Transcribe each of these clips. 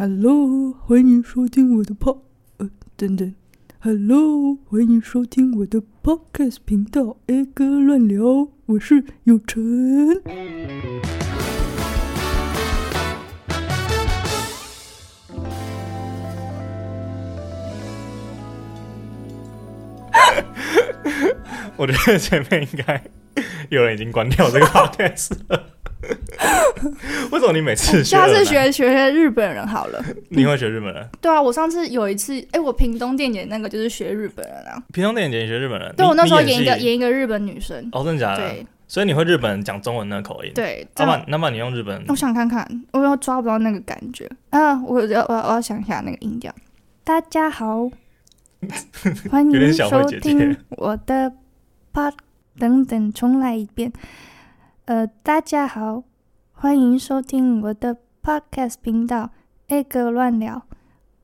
Hello，欢迎收听我的 pod，呃，等等，Hello，欢迎收听我的 podcast 频道，A 哥乱聊，我是有成。我觉得前面应该 有人已经关掉这个 podcast 了。为什么你每次学？下次学学日本人好了。你会学日本人？对啊，我上次有一次，哎，我屏东电影那个就是学日本人啊。屏东电剪学日本人？对，我那时候演一个演一个日本女生。哦，真的假的？对。所以你会日本人讲中文那个口音？对。那么，那么你用日本？我想看看，我又抓不到那个感觉啊！我要我要我要想一下那个音调。大家好，欢迎收听我的 pod。等等，重来一遍。呃，大家好。欢迎收听我的 podcast 频道，A 哥乱聊，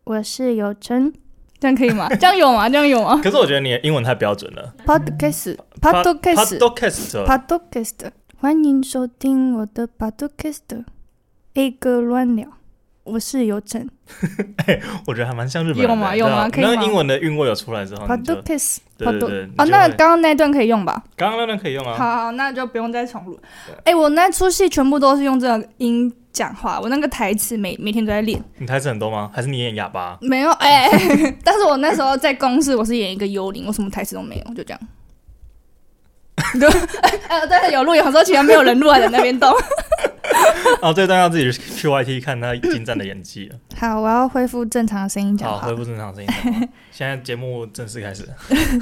我是有成，这样可以吗？这样有吗？这样有吗？可是我觉得你的英文太标准了。podcast，podcast，podcast，欢迎收听我的 podcast，A 哥乱聊。我是有整，哎，我觉得还蛮像日本人。有吗？有吗？可以吗？那英文的韵味有出来之后，podcast，对对对。哦，那刚刚那段可以用吧？刚刚那段可以用啊。好，好，那就不用再重录。哎，我那出戏全部都是用这个音讲话，我那个台词每每天都在练。你台词很多吗？还是你演哑巴？没有，哎，但是我那时候在公司，我是演一个幽灵，我什么台词都没有，就这样。对，呃，但是有录，有时候其实没有人录，还在那边动。哦，这段要自己去 YT 看他精湛的演技了。好，我要恢复正常的声音讲话。好，恢复正常的声音。现在节目正式开始。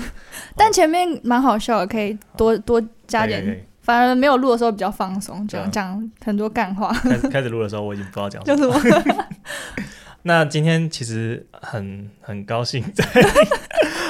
但前面蛮好笑的，可以多多加点。反而没有录的时候比较放松，讲讲很多干话。开始开始录的时候，我已经不知道讲什么。那今天其实很很高兴，在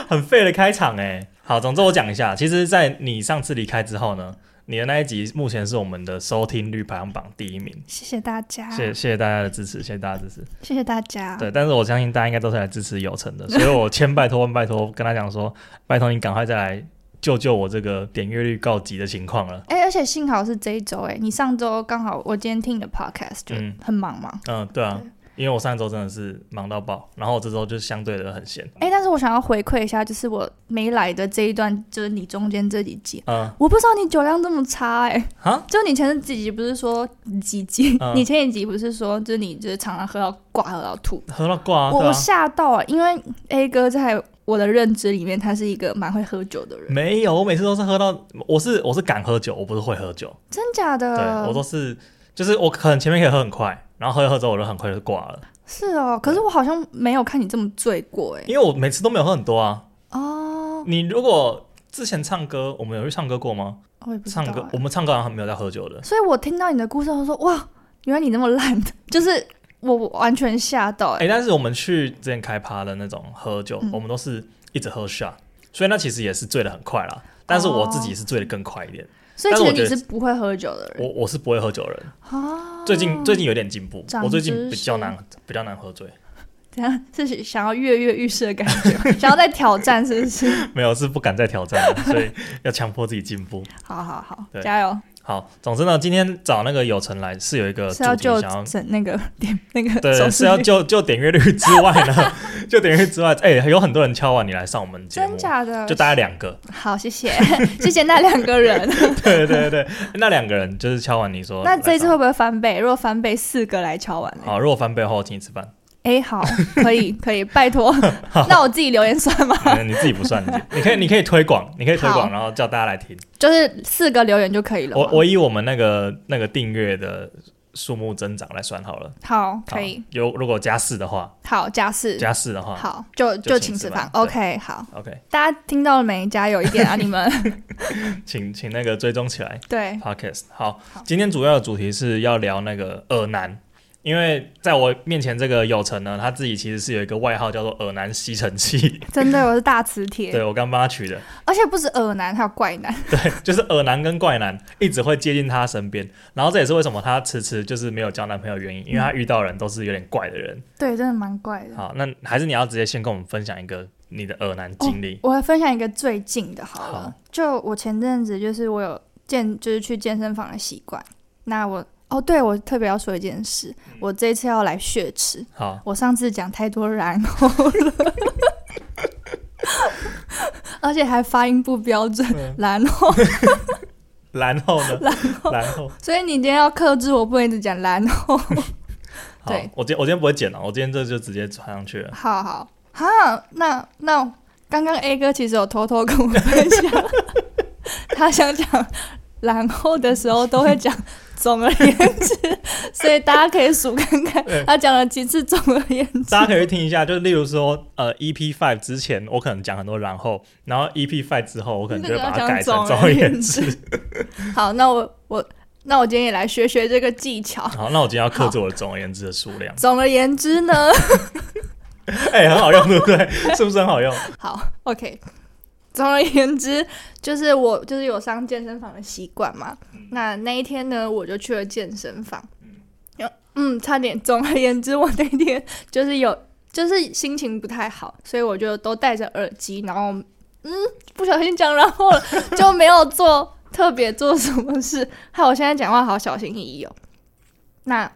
很废的开场哎。好，总之我讲一下，其实，在你上次离开之后呢。你的那一集目前是我们的收听率排行榜第一名，谢谢大家，谢谢谢大家的支持，谢谢大家支持，谢谢大家。对，但是我相信大家应该都是来支持有成的，所以我千拜托万拜托跟他讲说，拜托你赶快再来救救我这个点阅率告急的情况了。哎、欸，而且幸好是这一周，哎，你上周刚好我今天听你的 podcast 就很忙嘛。嗯，对啊。对因为我上一周真的是忙到爆，然后这周就相对的很闲。哎、欸，但是我想要回馈一下，就是我没来的这一段，就是你中间这几集，嗯，我不知道你酒量这么差、欸，哎，哈，就你前几集不是说几集？嗯、你前几集不是说，就是你就是常常喝到挂，喝到吐，喝到挂、啊，我我吓到啊，因为 A 哥在我的认知里面，他是一个蛮会喝酒的人。没有，我每次都是喝到，我是我是敢喝酒，我不是会喝酒，真假的？对，我都是，就是我可能前面可以喝很快，然后喝一喝之后，我就很快就挂了。是哦，可是我好像没有看你这么醉过哎，因为我每次都没有喝很多啊。哦，你如果之前唱歌，我们有去唱歌过吗？我也不知道。唱歌，我们唱歌好像没有在喝酒的。所以我听到你的故事，我说哇，原来你那么烂的，就是我完全吓到哎。但是我们去之前开趴的那种喝酒，我们都是一直喝 shot，所以那其实也是醉的很快啦。但是我自己是醉的更快一点。所以其实你是不会喝酒的人。我我是不会喝酒的人。最近最近有点进步，我最近比较难比较难喝醉。怎样？是想要跃跃欲试的感觉，想要再挑战，是不是？没有，是不敢再挑战了，所以要强迫自己进步。好好好，加油！好，总之呢，今天找那个有成来是有一个主题，想要那个 点那个对，是要就就点阅率之外呢，就点阅率之外，哎，有很多人敲完你来上我们节目，真假的？就大概两个。好，谢谢，谢谢那两个人。对对对，那两个人就是敲完你说，那这一次会不会翻倍？如果翻倍，四个来敲完。好，如果翻倍的话，我请你吃饭。哎，好，可以，可以，拜托。那我自己留言算吗？你自己不算，你可以，你可以推广，你可以推广，然后叫大家来听。就是四个留言就可以了。我我以我们那个那个订阅的数目增长来算好了。好，可以。有如果加四的话，好，加四，加四的话，好，就就请吃饭。OK，好，OK。大家听到了没？加油一点啊，你们。请请那个追踪起来。对，Podcast。好，今天主要的主题是要聊那个耳男。因为在我面前这个有成呢，他自己其实是有一个外号叫做“耳男吸尘器 ”。真的，我是大磁铁。对，我刚帮他取的。而且不止耳男，还有怪男。对，就是耳男跟怪男一直会接近他身边，然后这也是为什么他迟迟就是没有交男朋友的原因，因为他遇到人都是有点怪的人。对，真的蛮怪的。好，那还是你要直接先跟我们分享一个你的耳男经历。哦，我要分享一个最近的，好了。好，就我前阵子就是我有健，就是去健身房的习惯。那我。哦，对，我特别要说一件事，嗯、我这次要来血池。好，我上次讲太多然后了，而且还发音不标准，嗯、然后，然后呢？然后，然后，所以你今天要克制我，不能一直讲然后。对，我今我今天不会剪了，我今天这就直接传上去了。好好好，那那刚刚 A 哥其实有偷偷跟我分享，他想讲然后的时候都会讲。总而言之，所以大家可以数看看他讲了几次。总而言之，大家可以听一下，就例如说，呃，EP Five 之前我可能讲很多，然后，然后 EP Five 之后，我可能就会把它改成总而言之。好，那我我那我今天也来学学这个技巧。好，那我今天要克制我的总而言之的数量。总而言之呢，哎、欸，很好用，对不对？是不是很好用？好，OK。总而言之，就是我就是有上健身房的习惯嘛。嗯、那那一天呢，我就去了健身房。嗯，嗯，差点。总而言之，我那天就是有，就是心情不太好，所以我就都戴着耳机，然后嗯，不小心讲然后了，就没有做特别做什么事。害我现在讲话好小心翼翼哦。那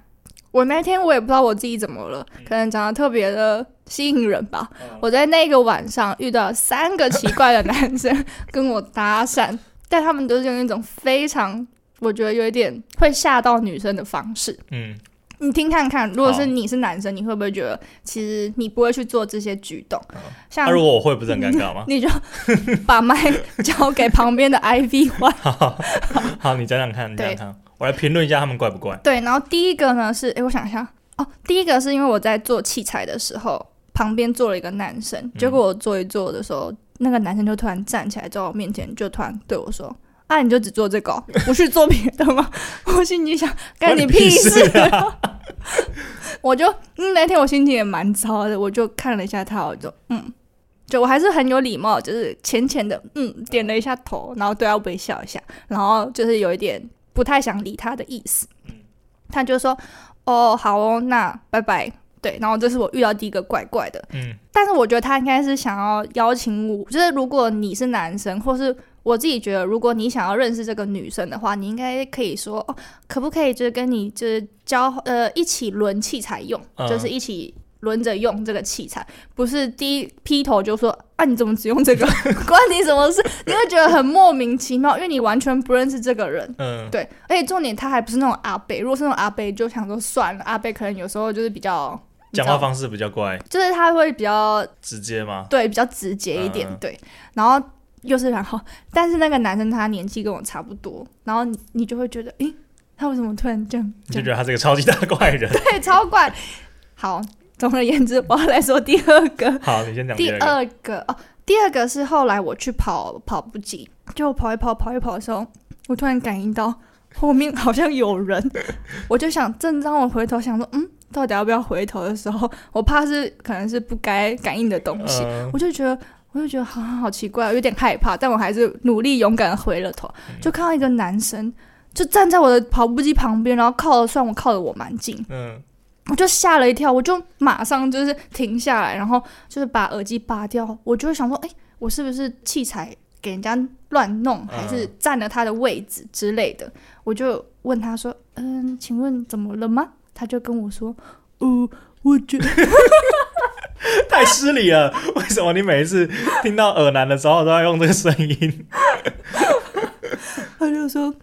我那天我也不知道我自己怎么了，可能长得特别的。吸引人吧！我在那个晚上遇到三个奇怪的男生跟我搭讪，但他们都是用一种非常我觉得有一点会吓到女生的方式。嗯，你听看看，如果是你是男生，你会不会觉得其实你不会去做这些举动？像、啊、如果我会，不是很尴尬吗？你就把麦交给旁边的 IV One。好，你讲讲看，你讲讲看，我来评论一下他们怪不怪？对，然后第一个呢是，哎，我想一下，哦，第一个是因为我在做器材的时候。旁边坐了一个男生，结果我坐一坐的时候，嗯、那个男生就突然站起来，在我面前就突然对我说：“啊，你就只做这个，不去做别的吗？” 我心里想，干你屁事！啊、我就嗯，那天我心情也蛮糟的，我就看了一下他，我就嗯，就我还是很有礼貌，就是浅浅的嗯点了一下头，然后对他微笑一下，然后就是有一点不太想理他的意思。他就说：“哦，好哦，那拜拜。”对，然后这是我遇到第一个怪怪的，嗯，但是我觉得他应该是想要邀请我，就是如果你是男生，或是我自己觉得，如果你想要认识这个女生的话，你应该可以说哦，可不可以就是跟你就是交呃一起轮器材用，嗯、就是一起轮着用这个器材，不是第一劈头就说啊你怎么只用这个，关你什么事？你会觉得很莫名其妙，因为你完全不认识这个人，嗯，对，而且重点他还不是那种阿贝，如果是那种阿贝，就想说算了，阿贝可能有时候就是比较。讲话方式比较怪，就是他会比较直接吗？对，比较直接一点。嗯、对，然后又是然后，但是那个男生他年纪跟我差不多，然后你你就会觉得，诶，他为什么突然这样？你就觉得他是个超级大怪人，对，超怪。好，总而言之，我要来说第二个。好，你先讲第二个。第二个哦，第二个是后来我去跑跑步机，就跑一跑跑一跑的时候，我突然感应到后面好像有人，我就想，正当我回头想说，嗯。到底要不要回头的时候，我怕是可能是不该感应的东西，呃、我就觉得，我就觉得好好奇怪，有点害怕，但我还是努力勇敢的回了头，嗯、就看到一个男生就站在我的跑步机旁边，然后靠的算我靠的我蛮近，嗯，我就吓了一跳，我就马上就是停下来，然后就是把耳机拔掉，我就会想说，哎、欸，我是不是器材给人家乱弄，还是占了他的位置之类的？我就问他说，嗯，请问怎么了吗？他就跟我说：“呃，我觉得 太失礼了。为什么你每一次听到耳男的时候都要用这个声音？” 他就说：“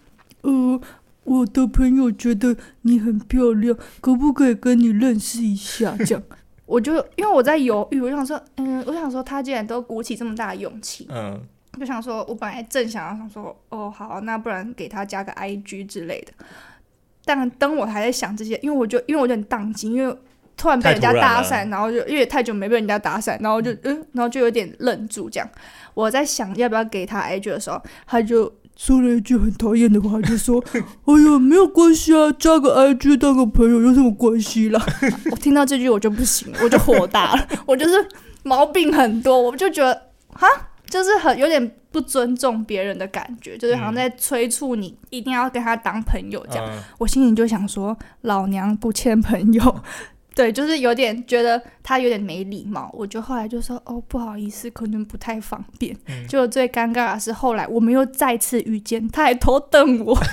呃，我的朋友觉得你很漂亮，可不可以跟你认识一下？” 这样，我就因为我在犹豫，我想说，嗯，我想说，他竟然都鼓起这么大的勇气，嗯，就想说，我本来正想要想说，哦，好，那不然给他加个 IG 之类的。但当我还在想这些，因为我就因为我有点当机，因为突然被人家搭讪，然后就因为太久没被人家搭讪，然后就嗯，然后就有点愣住这样。我在想要不要给他 IG 的时候，他就说了一句很讨厌的话，就说：“哎呀，没有关系啊，加个 IG 当个朋友有什么关系啦？” 我听到这句我就不行，我就火大了，我就是毛病很多，我就觉得哈。就是很有点不尊重别人的感觉，就是好像在催促你一定要跟他当朋友这样。嗯、我心里就想说，老娘不欠朋友。对，就是有点觉得他有点没礼貌。我就后来就说，哦，不好意思，可能不太方便。嗯、就最尴尬的是后来我们又再次遇见，他还偷瞪我。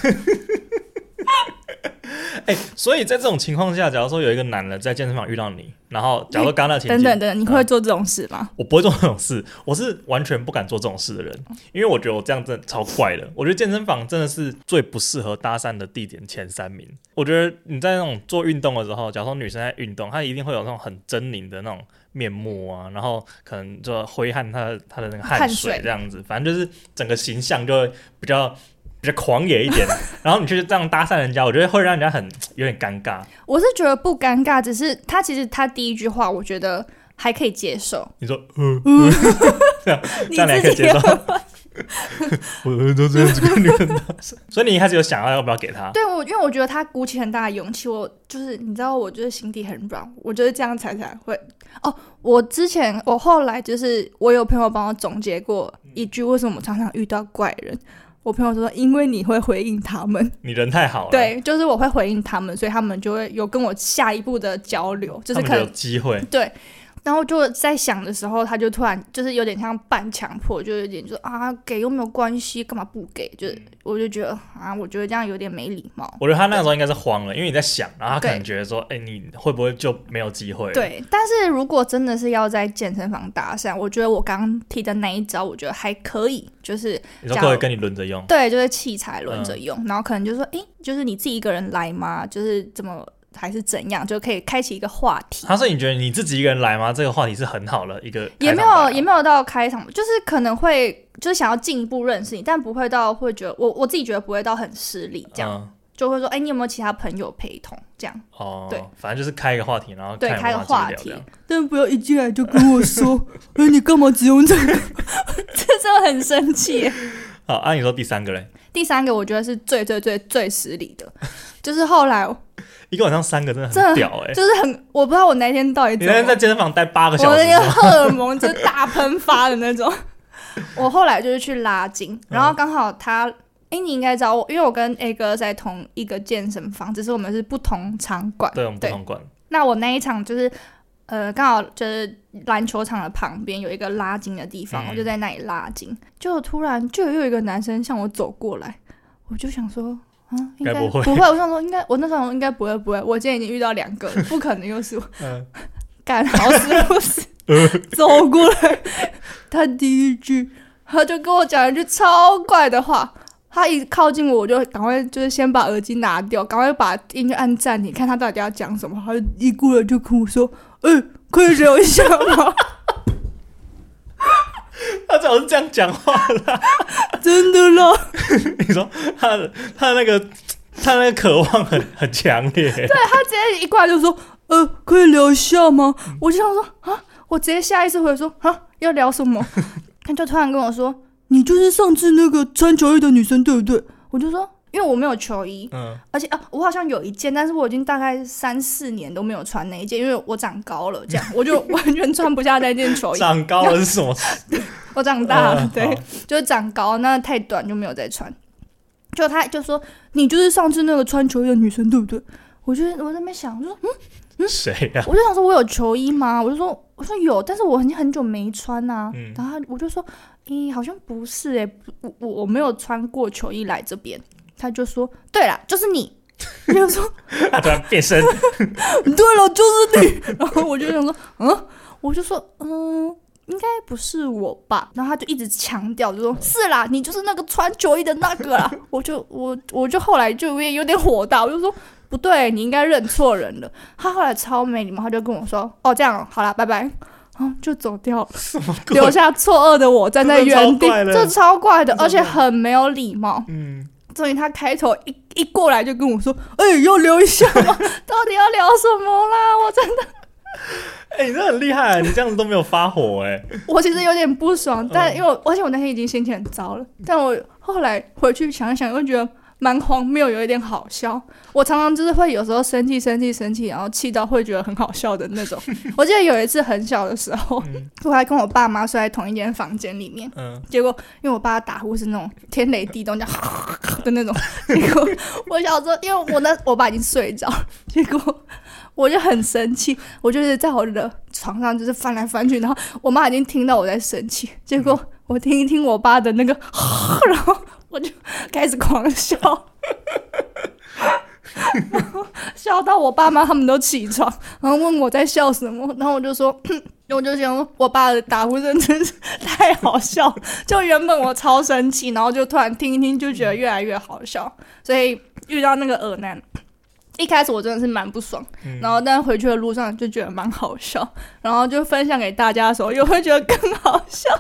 哎、欸，所以在这种情况下，假如说有一个男的在健身房遇到你，然后假如说刚刚那情等等等，你会做这种事吗、嗯？我不会做这种事，我是完全不敢做这种事的人，因为我觉得我这样真的超怪的。我觉得健身房真的是最不适合搭讪的地点前三名。我觉得你在那种做运动的时候，假如说女生在运动，她一定会有那种很狰狞的那种面目啊，然后可能就挥汗她的她的那个汗水这样子，反正就是整个形象就会比较。比较狂野一点，然后你去这样搭讪人家，我觉得会让人家很有点尴尬。我是觉得不尴尬，只是他其实他第一句话，我觉得还可以接受。你说，嗯，嗯 这样 这样你还可以接受。我都这样子跟女人搭讪，所以你一开始有想要要不要给他？对，我因为我觉得他鼓起很大的勇气，我就是你知道，我就是心底很软，我觉得这样才才会。哦，我之前我后来就是我有朋友帮我总结过一句，为什么我常常遇到怪人。我朋友说，因为你会回应他们，你人太好了。对，就是我会回应他们，所以他们就会有跟我下一步的交流，就是可能有机会。对。然后就在想的时候，他就突然就是有点像半强迫，就有点就啊，给又没有关系，干嘛不给？就是我就觉得啊，我觉得这样有点没礼貌。我觉得他那个时候应该是慌了，因为你在想，然后他可能觉得说，哎，你会不会就没有机会？对。但是如果真的是要在健身房搭讪，我觉得我刚刚提的那一招，我觉得还可以，就是你说各位跟你轮着用，对，就是器材轮着用，嗯、然后可能就说，哎，就是你自己一个人来吗？就是怎么？还是怎样就可以开启一个话题？他说：“你觉得你自己一个人来吗？这个话题是很好的一个，也没有也没有到开场，就是可能会就是想要进一步认识你，但不会到会觉得我我自己觉得不会到很失礼这样，嗯、就会说：哎、欸，你有没有其他朋友陪同？这样哦，对，反正就是开一个话题，然后对开个话题，但不要一进来就跟我说：哎，你干嘛只用这个？这真的很生气。好，按、啊、你说第三个嘞？第三个我觉得是最最最最失礼的，就是后来。”一个晚上三个真的很屌哎、欸，就是很我不知道我哪天到底。你那天在健身房待八个小时，我那个荷尔蒙就大喷发的那种。我后来就是去拉筋，然后刚好他，哎、嗯欸，你应该知道我，因为我跟 A 哥在同一个健身房，只是我们是不同场馆。对，我们不同馆。那我那一场就是，呃，刚好就是篮球场的旁边有一个拉筋的地方，嗯、我就在那里拉筋，就突然就又有一个男生向我走过来，我就想说。啊，应该不会，不会。我想说，应该我那时候应该不会，不会。我今天已经遇到两个，不可能又是我。嗯，干好死不死，走过来，他第一句，他就跟我讲一句超怪的话。他一靠近我，我就赶快就是先把耳机拿掉，赶快把音乐按暂停，看他到底要讲什么。他就一过来就跟我说：“哎、欸，可以聊一下吗？” 他最好是这样讲话的，真的啦。你说他的他那个他那个渴望很很强烈。对，他直接一过来就说：“呃，可以聊一下吗？”我就想说啊，我直接下意识回说：“啊，要聊什么？”他就突然跟我说：“你就是上次那个穿球衣的女生，对不对？”我就说。因为我没有球衣，嗯，而且啊，我好像有一件，但是我已经大概三四年都没有穿那一件，因为我长高了，这样 我就 完全穿不下那件球衣。长高了是什么？我长大了，嗯、对，就是长高，那太短就没有再穿。就他就说，你就是上次那个穿球衣的女生，对不对？我就我在那边想，我说嗯嗯，谁呀、啊？我就想说，我有球衣吗？我就说，我说有，但是我已经很久没穿啊。嗯、然后我就说，咦、欸，好像不是诶、欸，我我我没有穿过球衣来这边。他就说：“对了，就是你。”他就说：“他突然变身。”对了，就是你。然后我就想说：“嗯，我就说，嗯，应该不是我吧？”然后他就一直强调，就说：“是啦，你就是那个穿球衣的那个啦。”我就我我就后来就也有点火大，我就说：“不对，你应该认错人了。”他后来超没礼貌，他就跟我说：“哦，这样好了，拜拜。”然后就走掉了，留下错愕的我站在原地，这超怪的，而且很没有礼貌。嗯。所以他开头一一过来就跟我说：“哎、欸，要聊一下吗？到底要聊什么啦？”我真的，哎、欸，你真的很厉害啊！你这样子都没有发火哎、欸。我其实有点不爽，但因为我而且我那天已经心情很糟了，但我后来回去想一想，又觉得。蛮荒谬，有一点好笑。我常常就是会有时候生气、生气、生气，然后气到会觉得很好笑的那种。我记得有一次很小的时候，嗯、我还跟我爸妈睡在同一间房间里面。嗯、结果因为我爸打呼是那种天雷地动这样 的那种，结果我小时候因为我那我爸已经睡着，结果我就很生气，我就是在我的床上就是翻来翻去，然后我妈已经听到我在生气，结果我听一听我爸的那个，然后。我就开始狂笑，然后笑到我爸妈他们都起床，然后问我在笑什么，然后我就说，我就想我爸的打呼声真是太好笑，就原本我超生气，然后就突然听一听就觉得越来越好笑，所以遇到那个恶男，一开始我真的是蛮不爽，嗯、然后但回去的路上就觉得蛮好笑，然后就分享给大家的时候又会觉得更好笑。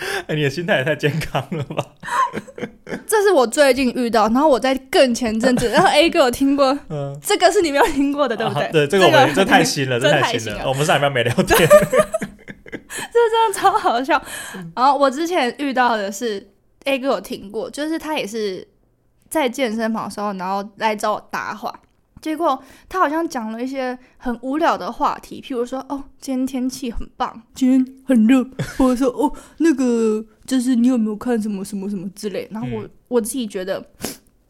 哎、欸，你的心态也太健康了吧！这是我最近遇到，然后我在更前阵子，然后 A 哥有听过，嗯，这个是你没有听过的，对不对？啊、对，这个我们、这太新了，这太新了，新了我们上礼拜没聊天，这真的超好笑。然后我之前遇到的是 A 哥有听过，就是他也是在健身房的时候，然后来找我搭话。结果他好像讲了一些很无聊的话题，譬如说，哦，今天天气很棒，今天很热，或者说，哦，那个就是你有没有看什么什么什么之类。然后我、嗯、我自己觉得。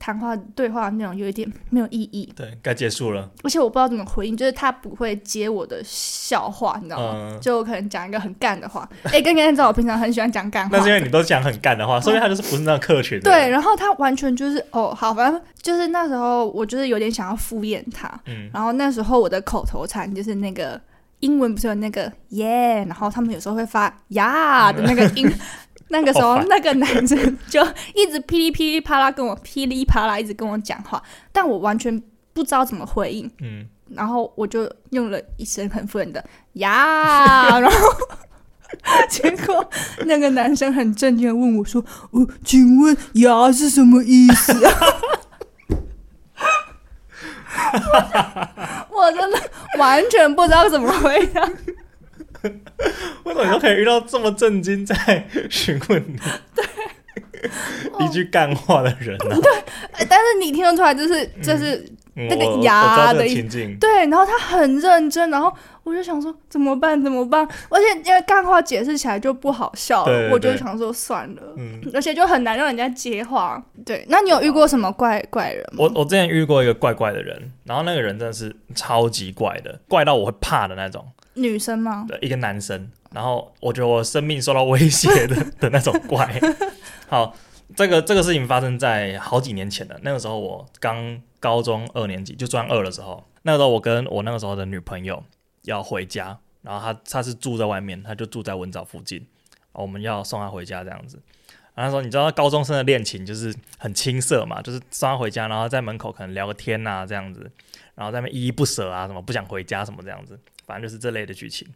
谈话对话内容有一点没有意义，对，该结束了。而且我不知道怎么回应，就是他不会接我的笑话，你知道吗？嗯、就我可能讲一个很干的话，哎、欸，跟跟你知道我平常很喜欢讲干话，那是因为你都讲很干的话，所以他就是不是那种客群的。对，然后他完全就是哦，好，反正就是那时候我就是有点想要敷衍他，嗯，然后那时候我的口头禅就是那个英文不是有那个耶，yeah, 然后他们有时候会发呀的那个音。那个时候，那个男生就一直噼里噼里啪啦跟我噼里啪啦一直跟我讲话，但我完全不知道怎么回应。嗯，然后我就用了一声很敷衍的呀，然后 结果那个男生很震惊的问我说：“哦，请问呀是什么意思啊？” 我真的完全不知道怎么回答。为什么你都可以遇到这么震惊在 询问你？对，一句干话的人呢、啊？对，但是你听得出来，就是就是那个牙的情境。对，然后他很认真，然后我就想说怎么办？怎么办？而且因为干话解释起来就不好笑我就想说算了。嗯，而且就很难让人家接话。对，那你有遇过什么怪怪人吗？我我之前遇过一个怪怪的人，然后那个人真的是超级怪的，怪到我会怕的那种。女生吗？对，一个男生。然后我觉得我生命受到威胁的 的那种怪。好，这个这个事情发生在好几年前了。那个时候我刚高中二年级，就专二的时候。那个时候我跟我那个时候的女朋友要回家，然后她她是住在外面，她就住在文藻附近。我们要送她回家这样子。然后说你知道高中生的恋情就是很青涩嘛，就是送她回家，然后在门口可能聊个天啊这样子，然后在那边依依不舍啊，什么不想回家什么这样子。反正就是这类的剧情。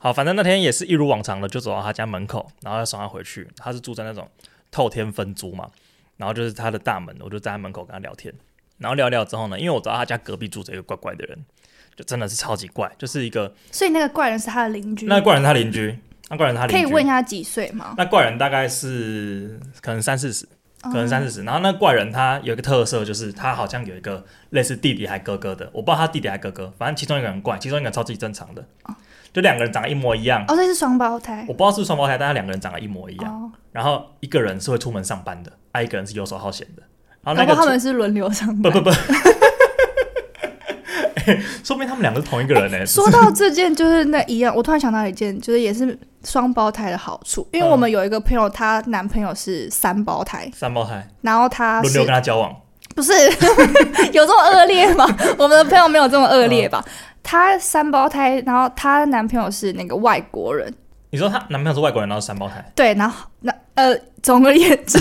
好，反正那天也是一如往常的，就走到他家门口，然后要送他回去。他是住在那种透天分租嘛，然后就是他的大门，我就站在门口跟他聊天。然后聊聊之后呢，因为我知道他家隔壁住着一个怪怪的人，就真的是超级怪，就是一个。所以那个怪人是他的邻居。那个怪人他邻居，那怪人他邻居。可以问一下几岁吗？那怪人大概是可能三四十。可能三四十，然后那怪人他有一个特色，就是他好像有一个类似弟弟还哥哥的，我不知道他弟弟还哥哥，反正其中一个人怪，其中一个人超级正常的，就两个人长得一模一样。哦，那是双胞胎。我不知道是双胞胎，但他两个人长得一模一样。哦、然后一个人是会出门上班的，爱一个人是游手好闲的。然后那个他们是轮流上班。不不不。说明他们两个是同一个人呢、欸。说到这件就是那一样，我突然想到一件，就是也是双胞胎的好处，因为我们有一个朋友，她男朋友是三胞胎，三胞胎，然后她轮流跟他交往，不是 有这么恶劣吗？我们的朋友没有这么恶劣吧？他三胞胎，然后她男朋友是那个外国人。你说她男朋友是外国人，然后三胞胎？对，然后那呃，总而言之，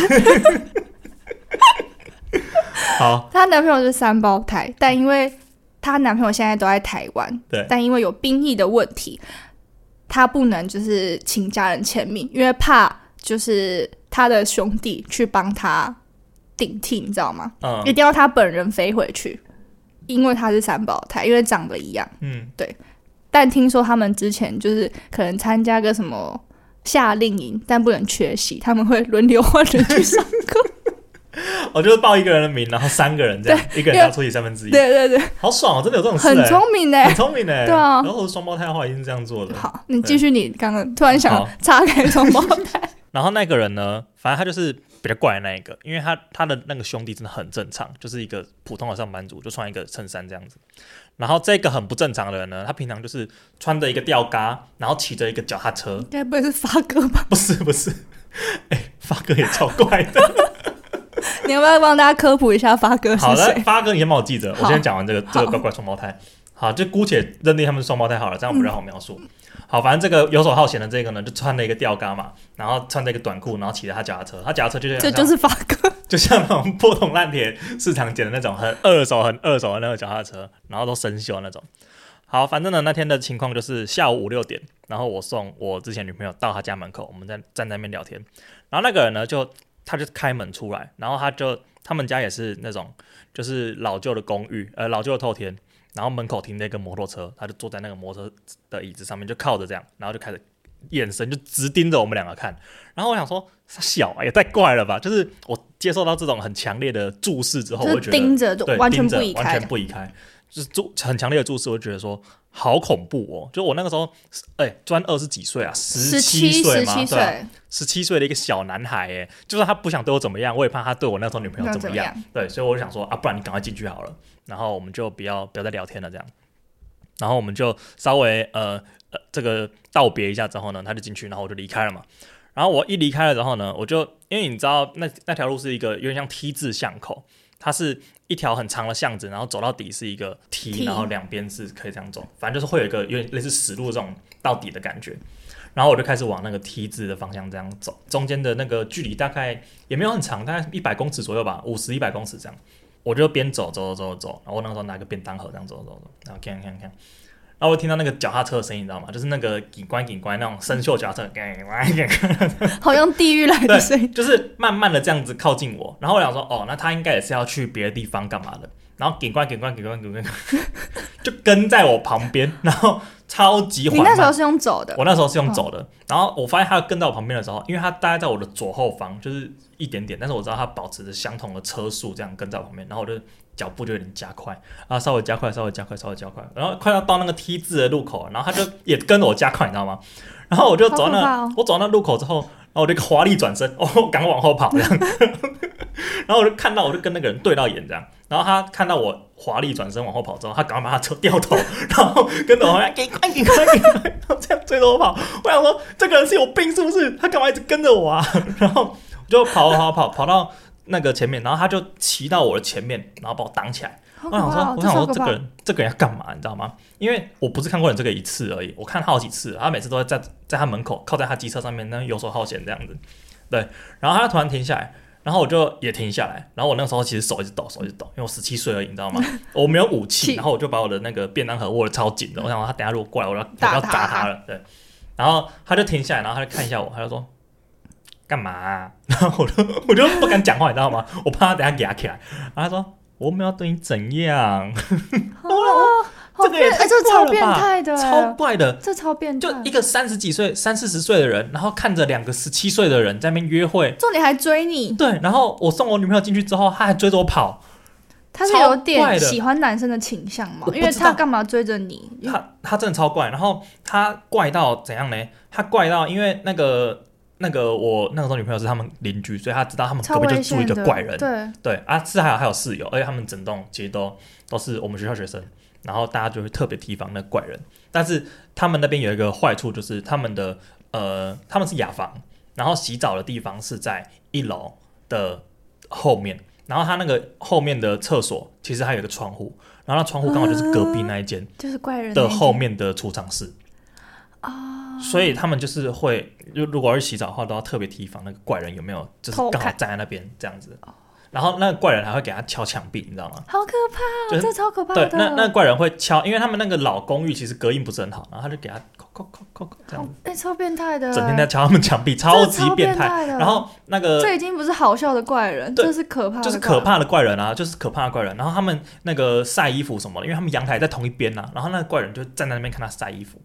好，她男朋友是三胞胎，但因为。她男朋友现在都在台湾，对，但因为有兵役的问题，她不能就是请家人签名，因为怕就是她的兄弟去帮她顶替，你知道吗？嗯，一定要她本人飞回去，因为她是三胞胎，因为长得一样，嗯，对。但听说他们之前就是可能参加个什么夏令营，但不能缺席，他们会轮流换人去上课。我就是报一个人的名，然后三个人这样，一个人要出席三分之一。对对对，好爽哦！真的有这种事，很聪明的，很聪明的。对啊，然后双胞胎的话一定是这样做的。好，你继续，你刚刚突然想岔开双胞胎。然后那个人呢，反正他就是比较怪的那一个，因为他他的那个兄弟真的很正常，就是一个普通的上班族，就穿一个衬衫这样子。然后这个很不正常的人呢，他平常就是穿着一个吊嘎，然后骑着一个脚踏车。该不会是发哥吧？不是不是，哎，发哥也超怪的。你要不要帮大家科普一下发哥是谁？好的，发哥，你先帮我记着。我先讲完这个这个乖乖双胞胎。好，就姑且认定他们是双胞胎好了，这样比较好描述。嗯、好，反正这个游手好闲的这个呢，就穿了一个吊嘎嘛，然后穿着一个短裤，然后骑着他脚踏车，他脚踏车就这就是发哥，就像那种破铜烂铁市场捡的那种很二手、很二手的那个脚踏车，然后都生锈那种。好，反正呢那天的情况就是下午五六点，然后我送我之前女朋友到她家门口，我们在站在那边聊天，然后那个人呢就他就开门出来，然后他就他们家也是那种就是老旧的公寓，呃老旧的透天。然后门口停着一个摩托车，他就坐在那个摩托车的椅子上面，就靠着这样，然后就开始眼神就直盯着我们两个看。然后我想说，小也太怪了吧！就是我接受到这种很强烈的注视之后，我就觉得盯着，完全不移开，完全不移开，就是注很强烈的注视，我觉得说好恐怖哦！就我那个时候，哎，专二是几岁啊？十七岁嘛？对，十七岁的一个小男孩，哎，就算他不想对我怎么样，我也怕他对我那时候女朋友怎么样。么样对，所以我就想说啊，不然你赶快进去好了。然后我们就不要不要再聊天了，这样。然后我们就稍微呃呃这个道别一下之后呢，他就进去，然后我就离开了嘛。然后我一离开了之后呢，我就因为你知道那那条路是一个有点像 T 字巷口，它是一条很长的巷子，然后走到底是一个 T 然后两边是可以这样走，反正就是会有一个有点类似死路这种到底的感觉。然后我就开始往那个梯字的方向这样走，中间的那个距离大概也没有很长，大概一百公尺左右吧，五十一百公尺这样。我就边走走走走走，然后我那个时候拿个便当盒这样走走走，然后看看看，然后我听到那个脚踏车的声音，你知道吗？就是那个警官警官那种生锈脚踏车，好像地狱来的声音，就是慢慢的这样子靠近我。然后我想说，哦，那他应该也是要去别的地方干嘛的。然后警官警官警官警官就跟在我旁边，然后超级缓慢。你那时候是用走的？我那时候是用走的。然后我发现他跟在我旁边的时候，因为他大概在我的左后方，就是。一点点，但是我知道他保持着相同的车速，这样跟在我旁边，然后我就脚步就有点加快，啊，稍微加快，稍微加快，稍微加快，然后快要到那个 T 字的路口，然后他就也跟着我加快，你知道吗？然后我就走到那，哦、我走到那路口之后，然后我就华丽转身，哦，赶快往后跑这样，然后我就看到，我就跟那个人对到眼这样，然后他看到我华丽转身往后跑之后，他赶快把他车掉头，然后跟着我后面，给快给快给快，然后这样追着我跑，我想说这个人是有病是不是？他干嘛一直跟着我啊？然后。就跑跑跑跑到那个前面，然后他就骑到我的前面，然后把我挡起来。我想说，我想说这个人这个人要干嘛？你知道吗？因为我不是看过人这个一次而已，我看他好几次。他每次都在在在他门口靠在他机车上面，那游手好闲这样子。对，然后他突然停下来，然后我就也停下来。然后我那个时候其实手一直抖，手一直抖，因为我十七岁而已，你知道吗？我没有武器，然后我就把我的那个便当盒握得超紧的。我想说他等下如果过来，我要我要砸他了。对，然后他就停下来，然后他就看一下我，他就说。干嘛、啊？然后我就我就不敢讲话，你知道吗？我怕他等下给他起来。然后他说：“我没有对你怎样。哦”这个也太超变态的，超怪的，这超变态。就一个三十几岁、三四十岁的人，然后看着两个十七岁的人在那边约会，重点还追你。对，然后我送我女朋友进去之后，他还追着我跑。他是有点喜欢男生的倾向吗？因为他干嘛追着你？他他真的超怪。然后他怪到怎样呢？他怪到因为那个。那个我那个时候女朋友是他们邻居，所以他知道他们隔壁就住一个怪人。对对啊，是还有还有室友，而且他们整栋其实都都是我们学校学生，然后大家就会特别提防那个怪人。但是他们那边有一个坏处，就是他们的呃他们是雅房，然后洗澡的地方是在一楼的后面，然后他那个后面的厕所其实还有一个窗户，然后那窗户刚好就是隔壁那一间，就是怪人的后面的储藏室啊。所以他们就是会，就如果要洗澡的话，都要特别提防那个怪人有没有，就是刚好站在那边这样子。然后那个怪人还会给他敲墙壁，你知道吗？好可怕哦，就是、这超可怕的。对，那那个怪人会敲，因为他们那个老公寓其实隔音不是很好，然后他就给他敲敲敲敲这样子。哎、欸，超变态的，整天在敲他们墙壁，超级变态。然后那个这已经不是好笑的怪人，这是可怕的，就是可怕的怪人啊，就是可怕的怪人。然后他们那个晒衣服什么的，因为他们阳台在同一边呐、啊，然后那个怪人就站在那边看他晒衣服，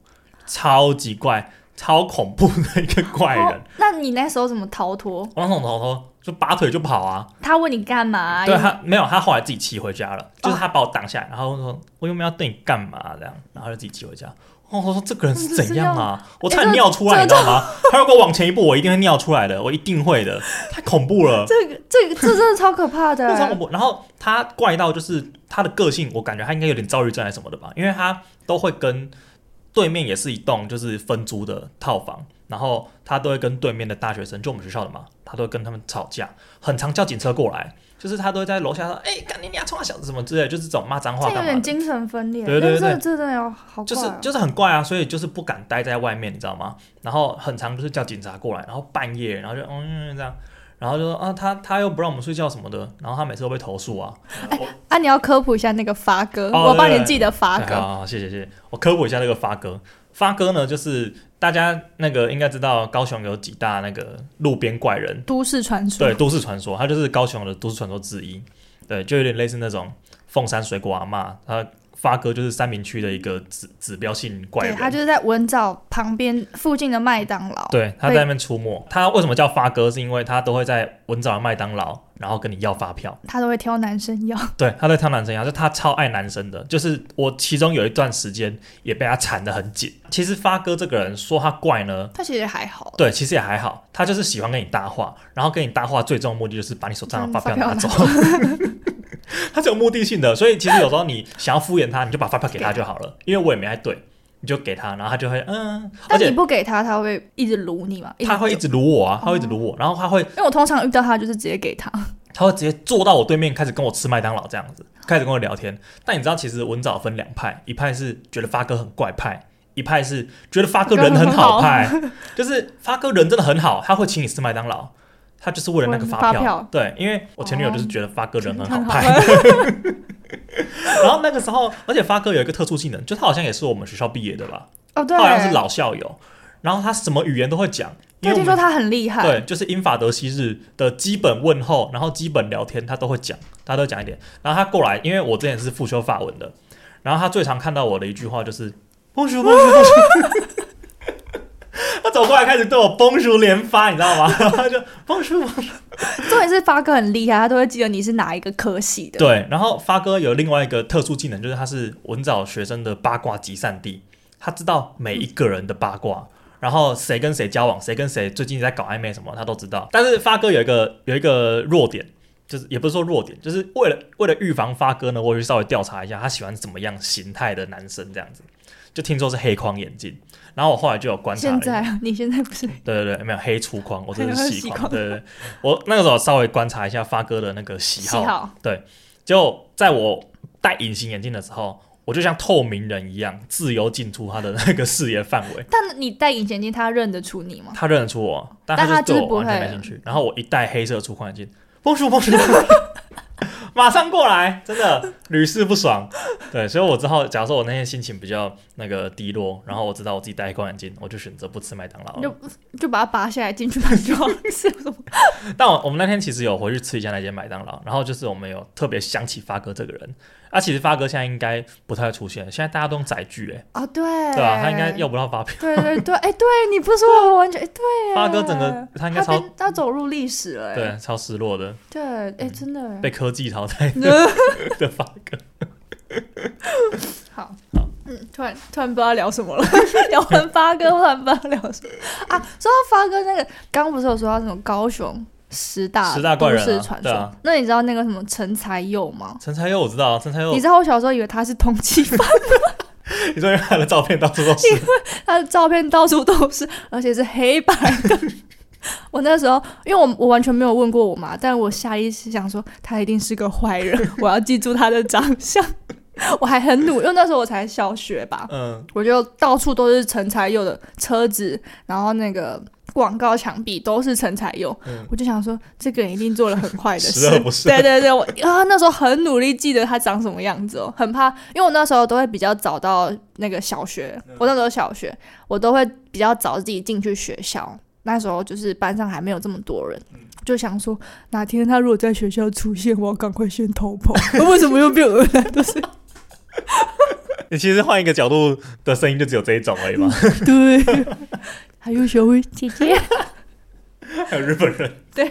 超级怪。超恐怖的一个怪人。那你那时候怎么逃脱？我那时候逃脱，就拔腿就跑啊。他问你干嘛？对他没有，他后来自己骑回家了。就是他把我挡下来，然后说：“我又没有对你干嘛？”这样，然后就自己骑回家。哦，我说这个人是怎样啊？我差点尿出来，你知道吗？他如果往前一步，我一定会尿出来的，我一定会的。太恐怖了，这个这个这真的超可怕的，超恐怖。然后他怪到就是他的个性，我感觉他应该有点躁郁症还是什么的吧，因为他都会跟。对面也是一栋就是分租的套房，然后他都会跟对面的大学生，就我们学校的嘛，他都会跟他们吵架，很常叫警车过来。就是他都会在楼下说：“哎、欸，干你娘，冲啊小子什么之类，就是这种骂脏话。”这有点精神分裂。对对对，对，这真的有好。就是就是很怪啊，所以就是不敢待在外面，你知道吗？然后很常就是叫警察过来，然后半夜，然后就嗯这样，然后就说啊，他他又不让我们睡觉什么的，然后他每次都被投诉啊。哎、欸，啊，你要科普一下那个发哥，哦、我帮你记得发哥。好，谢谢谢谢，我科普一下那个发哥。发哥呢，就是大家那个应该知道，高雄有几大那个路边怪人，都市传说。对，都市传说，他就是高雄的都市传说之一。对，就有点类似那种凤山水果阿妈，他发哥就是三明区的一个指指标性怪人。对，他就是在文藻旁边附近的麦当劳。对，他在那边出没。他为什么叫发哥？是因为他都会在文藻的麦当劳。然后跟你要发票，他都会挑男生要。对，他在挑男生要，就他超爱男生的。就是我其中有一段时间也被他缠得很紧。其实发哥这个人说他怪呢，他其实还好。对，其实也还好。他就是喜欢跟你搭话，然后跟你搭话最终的目的就是把你手上的发票拿走。有目的性的，所以其实有时候你想要敷衍他，你就把发票给他就好了，因为我也没爱对。你就给他，然后他就会嗯。但你不给他，他会一直撸你吗？他会一直撸我啊，他会一直撸我，然后他会。因为我通常遇到他就是直接给他。他会直接坐到我对面，开始跟我吃麦当劳这样子，开始跟我聊天。但你知道，其实文藻分两派，一派是觉得发哥很怪派，一派是觉得发哥人很好派。就是发哥人真的很好，他会请你吃麦当劳，他就是为了那个发票。发票对，因为我前女友就是觉得发哥人很好派。哦然后那个时候，而且发哥有一个特殊技能，就他好像也是我们学校毕业的吧？哦，对，他好像是老校友。然后他什么语言都会讲，因为听说他很厉害。对，就是英法德西日的基本问候，然后基本聊天他都会讲，他都讲一点。然后他过来，因为我之前是复修法文的，然后他最常看到我的一句话就是 Bonjour Bonjour。他走过来开始对我 Bonjour 连发，你知道吗？他就 Bonjour Bonjour。重点是发哥很厉害，他都会记得你是哪一个科系的。对，然后发哥有另外一个特殊技能，就是他是文藻学生的八卦集散地，他知道每一个人的八卦。嗯然后谁跟谁交往，谁跟谁最近在搞暧昧什么，他都知道。但是发哥有一个有一个弱点，就是也不是说弱点，就是为了为了预防发哥呢，我去稍微调查一下他喜欢怎么样形态的男生这样子。就听说是黑框眼镜，然后我后来就有观察。现在啊，你现在不是？对对对，没有黑粗框，我这是细框。对对对，我那个时候稍微观察一下发哥的那个喜好。喜好。对，就在我戴隐形眼镜的时候。我就像透明人一样，自由进出他的那个视野范围。但你戴隐形眼镜，他认得出你吗？他认得出我，但他就是对我完全没兴趣。然后我一戴黑色粗框眼镜，蹦叔蹦叔，马上过来，真的屡试不爽。对，所以我之后，假如说我那天心情比较那个低落，然后我知道我自己戴黑框眼镜，我就选择不吃麦当劳，就就把它拔下来进去买就好。但我我们那天其实有回去吃一下那间麦当劳，然后就是我们有特别想起发哥这个人。啊，其实发哥现在应该不太会出现，现在大家都用载具哎。啊，对。对啊，他应该要不到发票。对对对，哎，对，你不说我完全哎，对。发哥整个他应该超他走入历史了，对，超失落的。对，哎，真的。被科技淘汰 的发哥。好，好，嗯，突然突然不知道聊什么了，聊完发哥，突然不知道聊什么啊。说到发哥那个，刚刚不是有说到那种高雄。十大十大怪人传说，啊，那你知道那个什么陈才佑吗？陈才佑我知道，陈才佑。你知道我小时候以为他是通缉犯吗？你说他的照片到处都是，因为他的照片到处都是，而且是黑白的。我那时候，因为我我完全没有问过我妈，但我下意识想说他一定是个坏人，我要记住他的长相。我还很努，因为那时候我才小学吧，嗯，我就到处都是陈才佑的车子，然后那个。广告墙壁都是陈彩佑，嗯、我就想说，这个人一定做了很坏的 事。对对对，我啊那时候很努力记得他长什么样子哦，很怕，因为我那时候都会比较早到那个小学，嗯、我那时候小学，我都会比较早自己进去学校。那时候就是班上还没有这么多人，嗯、就想说哪天他如果在学校出现，我要赶快先逃跑。为什么又变鹅蛋？都是。你 其实换一个角度的声音，就只有这一种而已嘛。对。还有小薇姐姐，还有日本人。对，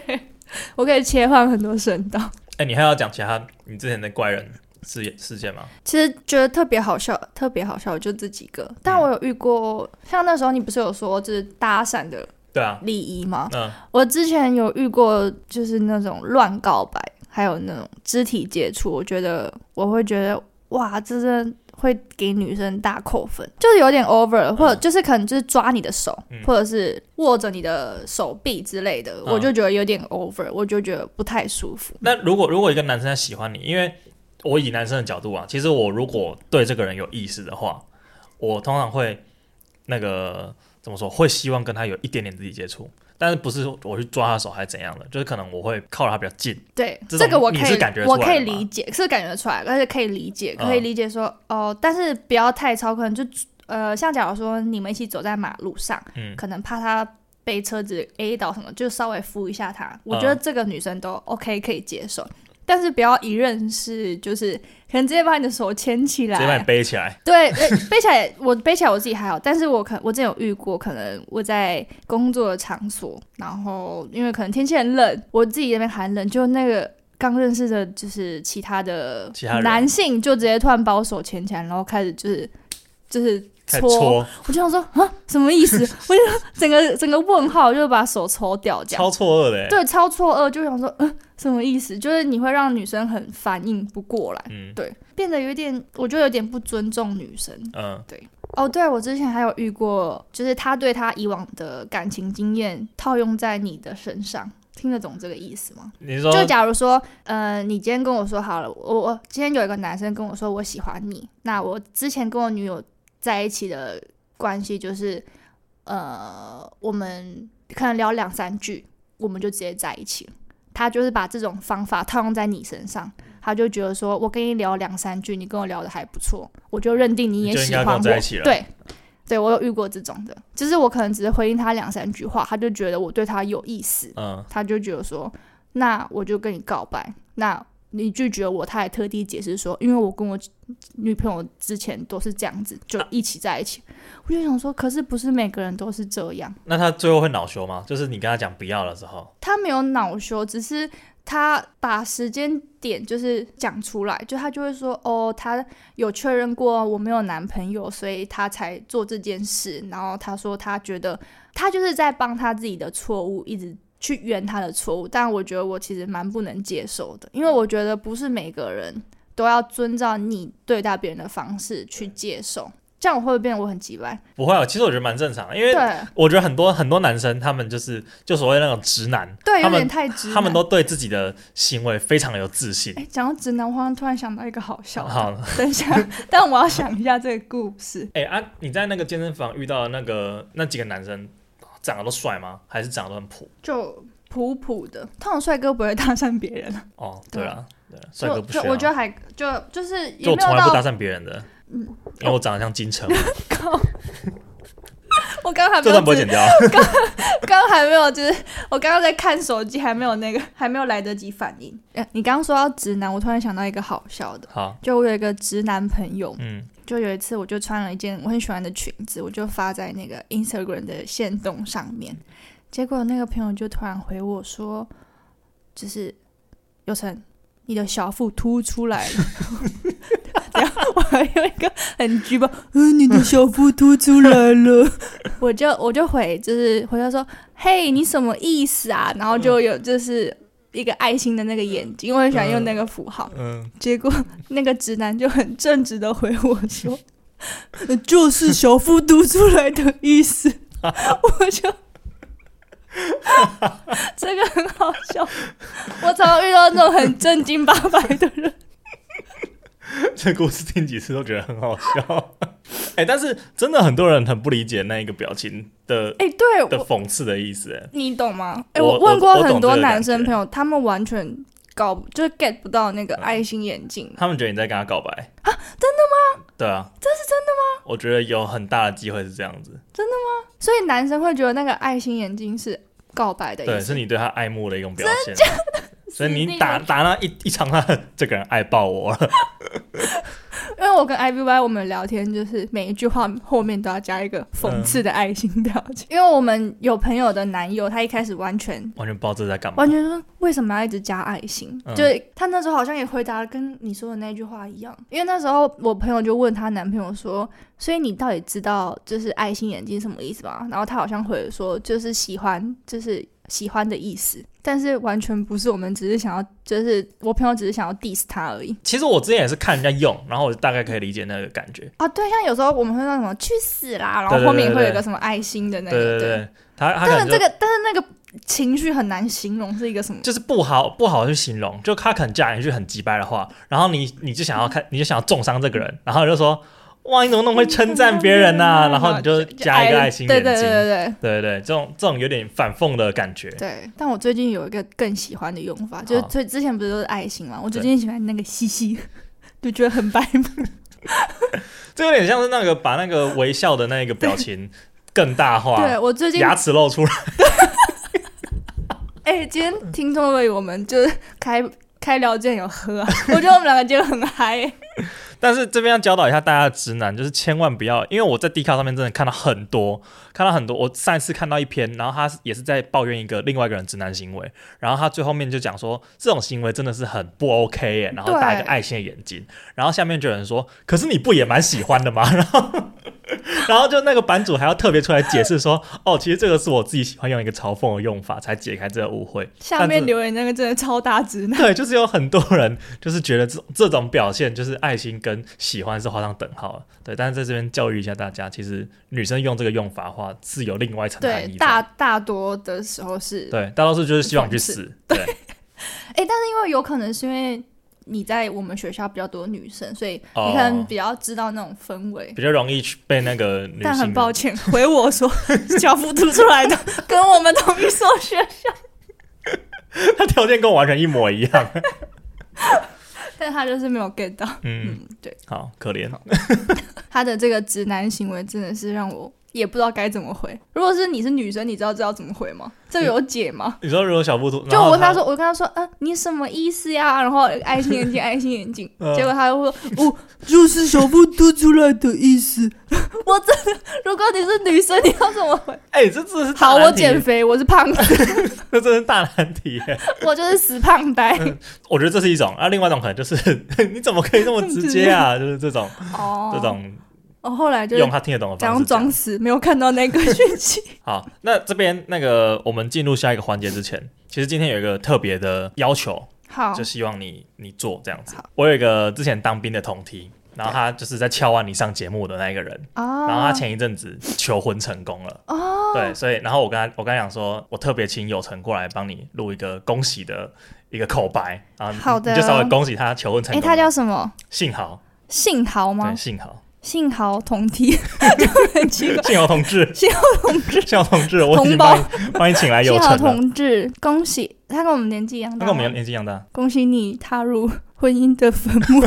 我可以切换很多声道。哎、欸，你还要讲其他你之前的怪人事事件吗？其实觉得特别好笑，特别好笑就这几个。但我有遇过，嗯、像那时候你不是有说就是搭讪的对啊礼仪吗？嗯，我之前有遇过，就是那种乱告白，还有那种肢体接触。我觉得我会觉得哇，这是。会给女生大扣分，就是有点 over，或者就是可能就是抓你的手，嗯、或者是握着你的手臂之类的，嗯、我就觉得有点 over，我就觉得不太舒服。那如果如果一个男生他喜欢你，因为我以男生的角度啊，其实我如果对这个人有意思的话，我通常会那个怎么说，会希望跟他有一点点肢体接触。但是不是我去抓他手还是怎样的？就是可能我会靠他比较近。对，这，这个我可以，我可以理解，是感觉得出来，而且可以理解，可以理解说、嗯、哦，但是不要太超，可能就呃，像假如说你们一起走在马路上，嗯，可能怕他被车子 A 到什么，就稍微扶一下他。我觉得这个女生都 OK 可以接受。但是不要一认识就是可能直接把你的手牵起来，直接把你背起来。对，背起来 我背起来我自己还好，但是我可我之前有遇过，可能我在工作的场所，然后因为可能天气很冷，我自己那边寒冷，就那个刚认识的就是其他的男性，就直接突然把我手牵起来，然后开始就是就是。搓，我就想说啊，什么意思？我就整个整个问号，就把手抽掉，这样。超错愕的。对，超错愕，就想说，嗯，什么意思？就是你会让女生很反应不过来，嗯，对，变得有点，我觉得有点不尊重女生，嗯，对。哦，对，我之前还有遇过，就是他对他以往的感情经验套用在你的身上，听得懂这个意思吗？你说，就假如说，呃，你今天跟我说好了，我我今天有一个男生跟我说我喜欢你，那我之前跟我女友。在一起的关系就是，呃，我们可能聊两三句，我们就直接在一起。他就是把这种方法套用在你身上，他就觉得说，我跟你聊两三句，你跟我聊的还不错，我就认定你也喜欢我。对，对我有遇过这种的，就是我可能只是回应他两三句话，他就觉得我对他有意思，嗯，他就觉得说，那我就跟你告白，那。你拒绝我，他还特地解释说，因为我跟我女朋友之前都是这样子，就一起在一起。啊、我就想说，可是不是每个人都是这样。那他最后会恼羞吗？就是你跟他讲不要的时候，他没有恼羞，只是他把时间点就是讲出来，就他就会说，哦，他有确认过我没有男朋友，所以他才做这件事。然后他说，他觉得他就是在帮他自己的错误一直。去圆他的错误，但我觉得我其实蛮不能接受的，因为我觉得不是每个人都要遵照你对待别人的方式去接受，这样我会不会变得我很奇怪？不会啊，其实我觉得蛮正常的，因为我觉得很多很多男生他们就是就所谓那种直男，对，有点太直男，他们都对自己的行为非常有自信。哎，讲到直男，我好像突然想到一个好笑，好，等一下，但我要想一下这个故事。哎啊，你在那个健身房遇到的那个那几个男生？长得都帅吗？还是长得都很普？就普普的。通常帅哥不会搭讪别人。哦，对啊，对，帅哥不需要。我觉得还就就是，就我从来不搭讪别人的。嗯，因为我长得像金城。我刚刚还没有。不会剪掉。刚刚还没有，就是我刚刚在看手机，还没有那个，还没有来得及反应。你刚刚说到直男，我突然想到一个好笑的。好，就我有一个直男朋友。嗯。就有一次，我就穿了一件我很喜欢的裙子，我就发在那个 Instagram 的线动上面。结果那个朋友就突然回我说：“就是有成，你的小腹凸出来了。”然后我还有一个很举报：“嗯，你的小腹凸出来了。”我就我就回，就是回他说：“嘿，你什么意思啊？”然后就有就是。一个爱心的那个眼睛，我很喜欢用那个符号。嗯，结果 那个直男就很正直的回我说：“ 就是小夫读出来的意思。”我就，这个很好笑。我常常遇到那种很正经八百的人。这故事听几次都觉得很好笑。哎、欸，但是真的很多人很不理解那一个表情的，哎、欸，对的讽刺的意思，哎，你懂吗？哎、欸，我问过很多男生朋友，他们完全搞就是 get 不到那个爱心眼镜、嗯，他们觉得你在跟他告白啊？真的吗？对啊，这是真的吗？我觉得有很大的机会是这样子，真的吗？所以男生会觉得那个爱心眼镜是告白的意思，对，是你对他爱慕的一种表现，所以你打打那一一场，他这个人爱爆我了。因为我跟 I V Y 我们聊天，就是每一句话后面都要加一个讽刺的爱心表情。嗯、因为我们有朋友的男友，他一开始完全完全不知道这在干嘛，完全说为什么要一直加爱心？嗯、就他那时候好像也回答跟你说的那句话一样。因为那时候我朋友就问他男朋友说：“所以你到底知道就是爱心眼睛什么意思吗？”然后他好像回说：“就是喜欢，就是。”喜欢的意思，但是完全不是，我们只是想要，就是我朋友只是想要 diss 他而已。其实我之前也是看人家用，然后我大概可以理解那个感觉啊。对，像有时候我们会说什么去死啦，然后后面会有一个什么爱心的那个，对对对，对，他他但是这个但是那个情绪很难形容是一个什么，就是不好不好去形容，就他可能讲一句很直白的话，然后你你就想要看，你就想要重伤这个人，然后你就说。哇，你怎么那么会称赞别人呐、啊？然后你就加一个爱心眼睛，对对对对对对对，这种这种有点反讽的感觉。对，但我最近有一个更喜欢的用法，就是最之前不是都是爱心嘛？我最近喜欢那个嘻嘻，就觉得很白目。这有点像是那个把那个微笑的那个表情 更大化。对，我最近牙齿露出来。哎、欸，今天听众为我们就是开开聊天有喝、啊，我觉得我们两个今天很嗨、欸。但是这边要教导一下大家的直男，就是千万不要，因为我在 Dcard 上面真的看到很多，看到很多。我上一次看到一篇，然后他也是在抱怨一个另外一个人直男行为，然后他最后面就讲说这种行为真的是很不 OK 耶，然后打一个爱心的眼睛，然后下面就有人说，可是你不也蛮喜欢的吗？然后。然后就那个版主还要特别出来解释说，哦，其实这个是我自己喜欢用一个嘲讽的用法，才解开这个误会。下面留言那个真的超大直男。对，就是有很多人就是觉得这这种表现就是爱心跟喜欢是画上等号了。对，但是在这边教育一下大家，其实女生用这个用法的话是有另外一层含义。对，大大多的时候是。对，大多数就是希望你去死。对。哎，但是因为有可能是因为。你在我们学校比较多女生，所以你可能比较知道那种氛围，哦，比较容易去被那个。但很抱歉，回我说，小福读出来的 跟我们同一所学校，他条件跟我完全一模一样，但他就是没有 get 到。嗯，嗯，对，好可怜。他的这个直男行为真的是让我。也不知道该怎么回。如果是你是女生，你知道知道怎么回吗？这有解吗？你说如果小布图，就我跟他说，我跟他说，嗯、呃，你什么意思呀？然后爱心眼镜，爱心眼镜。结果他又说，哦，就是小布凸出来的意思。我真的，如果你是女生，你要怎么回？哎、欸，这真的是好，我减肥，我是胖子。这真是大难题。我就是死胖呆、嗯。我觉得这是一种，啊，另外一种可能就是，你怎么可以这么直接啊？就是这种，哦，这种。哦，后来就用他听得懂的方式装死，没有看到那个讯息。好，那这边那个我们进入下一个环节之前，其实今天有一个特别的要求，好，就希望你你做这样子。我有一个之前当兵的同梯，然后他就是在敲完你上节目的那一个人，哦，然后他前一阵子求婚成功了，哦，对，所以然后我跟他我跟他讲说，我特别请有成过来帮你录一个恭喜的一个口白，然后好的，你就稍微恭喜他求婚成功。哎，他叫什么？幸豪，幸豪吗？对，幸豪。幸好同梯。就很奇怪。幸好同志，幸好同志，幸好同志，我已经帮你把你请来有成了。幸好同志，恭喜他跟我们年纪一样大，他跟我们年纪一样大。恭喜你踏入婚姻的坟墓，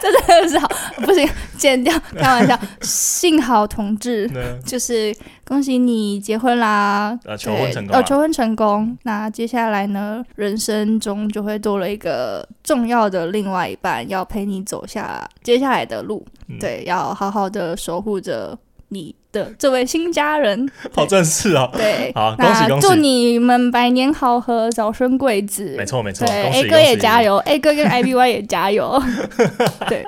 这 真的是好不行，剪掉，开玩笑。幸好同志，就是恭喜你结婚啦，呃，求婚成功，呃，求婚成功。那接下来呢，人生中就会多了一个重要的另外一半，要陪你走下接下来的路。嗯、对，要好好的守护着你的这位新家人。好正式哦。对，好，恭喜恭喜！祝你们百年好合，早生贵子。没错没错。对恭喜，A 哥也加油，A 哥跟 IBY 也加油。对，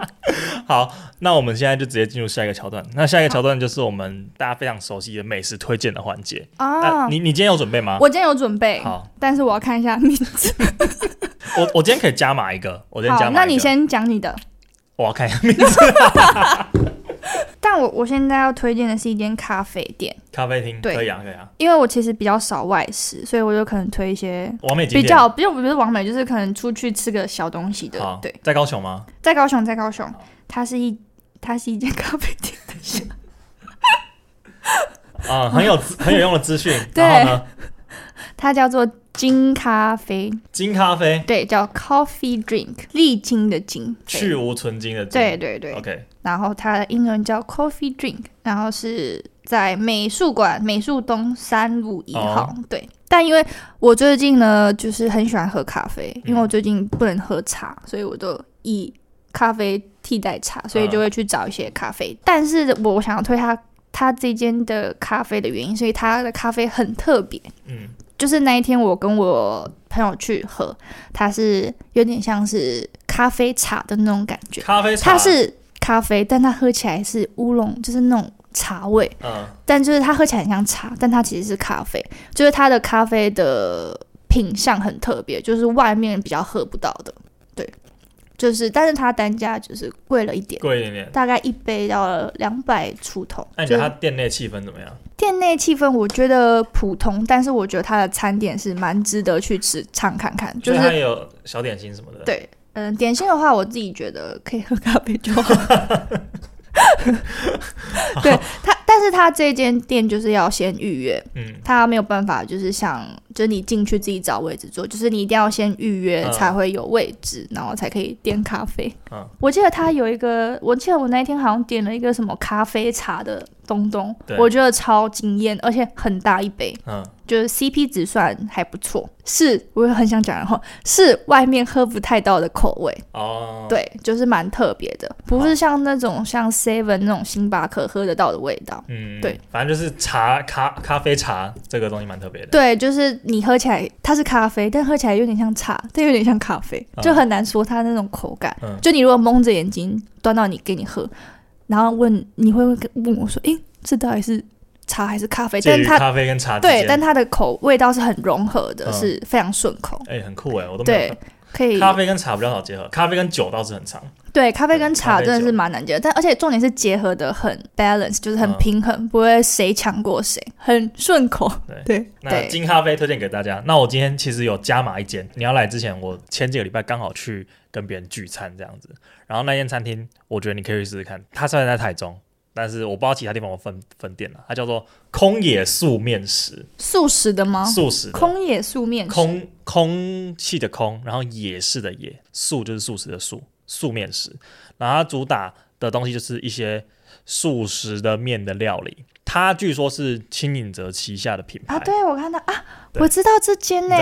好，那我们现在就直接进入下一个桥段。那下一个桥段就是我们大家非常熟悉的美食推荐的环节啊。你你今天有准备吗？我今天有准备。好，但是我要看一下名字。我我今天可以加码一个，我今天加码。那你先讲你的。我要看一下名字，但我我现在要推荐的是一间咖啡店，咖啡厅，对，可以啊，可以啊。因为我其实比较少外食，所以我就可能推一些完美比较，不用不是完美，就是可能出去吃个小东西的。对，在高雄吗？在高雄，在高雄。它是一，它是一间咖啡店的。啊，很有很有用的资讯。对，它叫做。金咖啡，金咖啡，对，叫 Coffee Drink，历经的金，去无存金的金，对对对，OK。然后它的英文叫 Coffee Drink，然后是在美术馆美术东三五一号，oh. 对。但因为我最近呢，就是很喜欢喝咖啡，因为我最近不能喝茶，所以我都以咖啡替代茶，所以就会去找一些咖啡。Uh. 但是我想要推它，它这间的咖啡的原因，所以它的咖啡很特别，嗯。就是那一天，我跟我朋友去喝，它是有点像是咖啡茶的那种感觉。咖啡茶，它是咖啡，但它喝起来是乌龙，就是那种茶味，嗯，但就是它喝起来很像茶，但它其实是咖啡，就是它的咖啡的品相很特别，就是外面比较喝不到的，对，就是但是它单价就是贵了一点，贵一点点，大概一杯要两百出头。那你觉得它店内气氛怎么样？店内气氛我觉得普通，但是我觉得它的餐点是蛮值得去吃尝看看，就是它有小点心什么的，对，嗯，点心的话我自己觉得可以喝咖啡就好。对他，但是他这间店就是要先预约，嗯，他没有办法，就是像，就是你进去自己找位置坐，就是你一定要先预约才会有位置，嗯、然后才可以点咖啡。嗯，我记得他有一个，我记得我那天好像点了一个什么咖啡茶的东东，我觉得超惊艳，而且很大一杯，嗯。就是 CP 值算还不错，是我也很想讲然后，是外面喝不太到的口味哦。对，就是蛮特别的，不是像那种像 Seven 那种星巴克喝得到的味道。嗯，对，反正就是茶咖咖啡茶这个东西蛮特别的。对，就是你喝起来它是咖啡，但喝起来有点像茶，但有点像咖啡，就很难说它那种口感。嗯，就你如果蒙着眼睛端到你给你喝，然后问你会问我说，诶，这到底是？茶还是咖啡，但它咖啡跟茶对，但它的口味道是很融合的，嗯、是非常顺口。哎、欸，很酷哎，我都没有对，可以。咖啡跟茶比较好结合，咖啡跟酒倒是很常。对，咖啡跟茶真的是蛮难结合，但而且重点是结合的很 balance，就是很平衡，嗯、不会谁强过谁，很顺口。对那金咖啡推荐给大家。那我今天其实有加码一间，你要来之前，我前几个礼拜刚好去跟别人聚餐这样子，然后那间餐厅，我觉得你可以去试试看。它虽然在台中。但是我不知道其他地方有分分店了，它叫做空野素面食，素食的吗？素食的，空野素面食，空空气的空，然后野式的野，素就是素食的素，素面食。然后它主打的东西就是一些素食的面的料理。它据说是轻井泽旗下的品牌啊，对，我看到啊，我知道这间呢，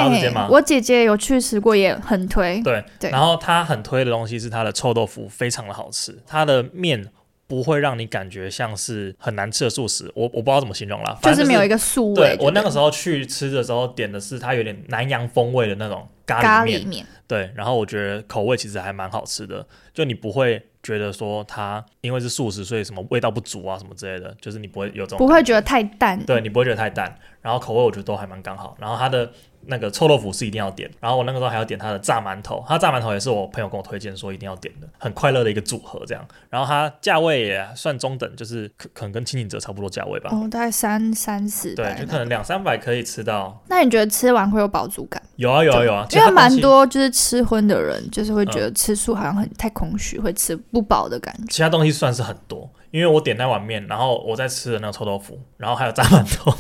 我姐姐有去吃过，也很推。对对，对然后它很推的东西是它的臭豆腐，非常的好吃，它的面。不会让你感觉像是很难吃的素食，我我不知道怎么形容啦，反正就是没有一个素味。对，我那个时候去吃的时候点的是它有点南洋风味的那种咖喱面，对，然后我觉得口味其实还蛮好吃的，就你不会觉得说它因为是素食，所以什么味道不足啊什么之类的，就是你不会有这种，不会觉得太淡，对，你不会觉得太淡，然后口味我觉得都还蛮刚好，然后它的。那个臭豆腐是一定要点，然后我那个时候还要点他的炸馒头，他炸馒头也是我朋友跟我推荐说一定要点的，很快乐的一个组合这样。然后它价位也算中等，就是可可能跟轻井泽差不多价位吧。哦，大概三三四。对，就可能两三百可以吃到。那你觉得吃完会有饱足感？有啊有啊有啊，因为蛮多就是吃荤的人，就是会觉得吃素好像很太空虚，会吃不饱的感觉。其他东西算是很多。因为我点那碗面，然后我在吃的那个臭豆腐，然后还有炸馒头。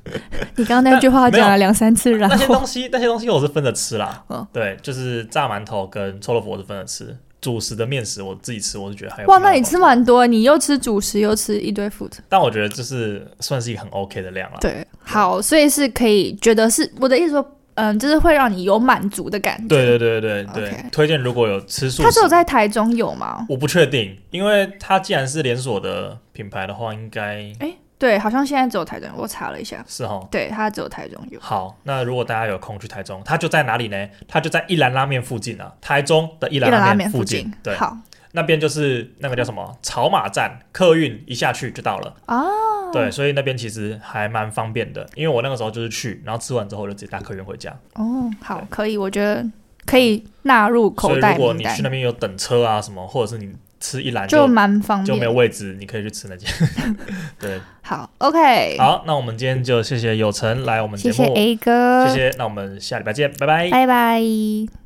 你刚刚那句话讲了两三次，然后那些东西那些东西我是分着吃啦。嗯，对，就是炸馒头跟臭豆腐我是分着吃，主食的面食我自己吃，我是觉得还有。哇，那你吃蛮多，你又吃主食又吃一堆 food。但我觉得这是算是一个很 OK 的量了。对，好，所以是可以觉得是我的意思说。嗯，就是会让你有满足的感觉。对对对对对.推荐如果有吃素，它只有在台中有吗？我不确定，因为它既然是连锁的品牌的话，应该哎，对，好像现在只有台中，我查了一下，是哦，对，它只有台中有。好，那如果大家有空去台中，它就在哪里呢？它就在一兰拉面附近啊，台中的一兰拉面附近。附近对，好。那边就是那个叫什么草马站，客运一下去就到了哦。对，所以那边其实还蛮方便的，因为我那个时候就是去，然后吃完之后就直接搭客运回家。哦，好，可以，我觉得可以纳入口袋。如果你去那边有等车啊什么，或者是你吃一篮就蛮方便，就没有位置，你可以去吃那间。对，好，OK。好，那我们今天就谢谢有成来我们节目，谢谢 A 哥，谢谢。那我们下礼拜见，拜拜，拜拜。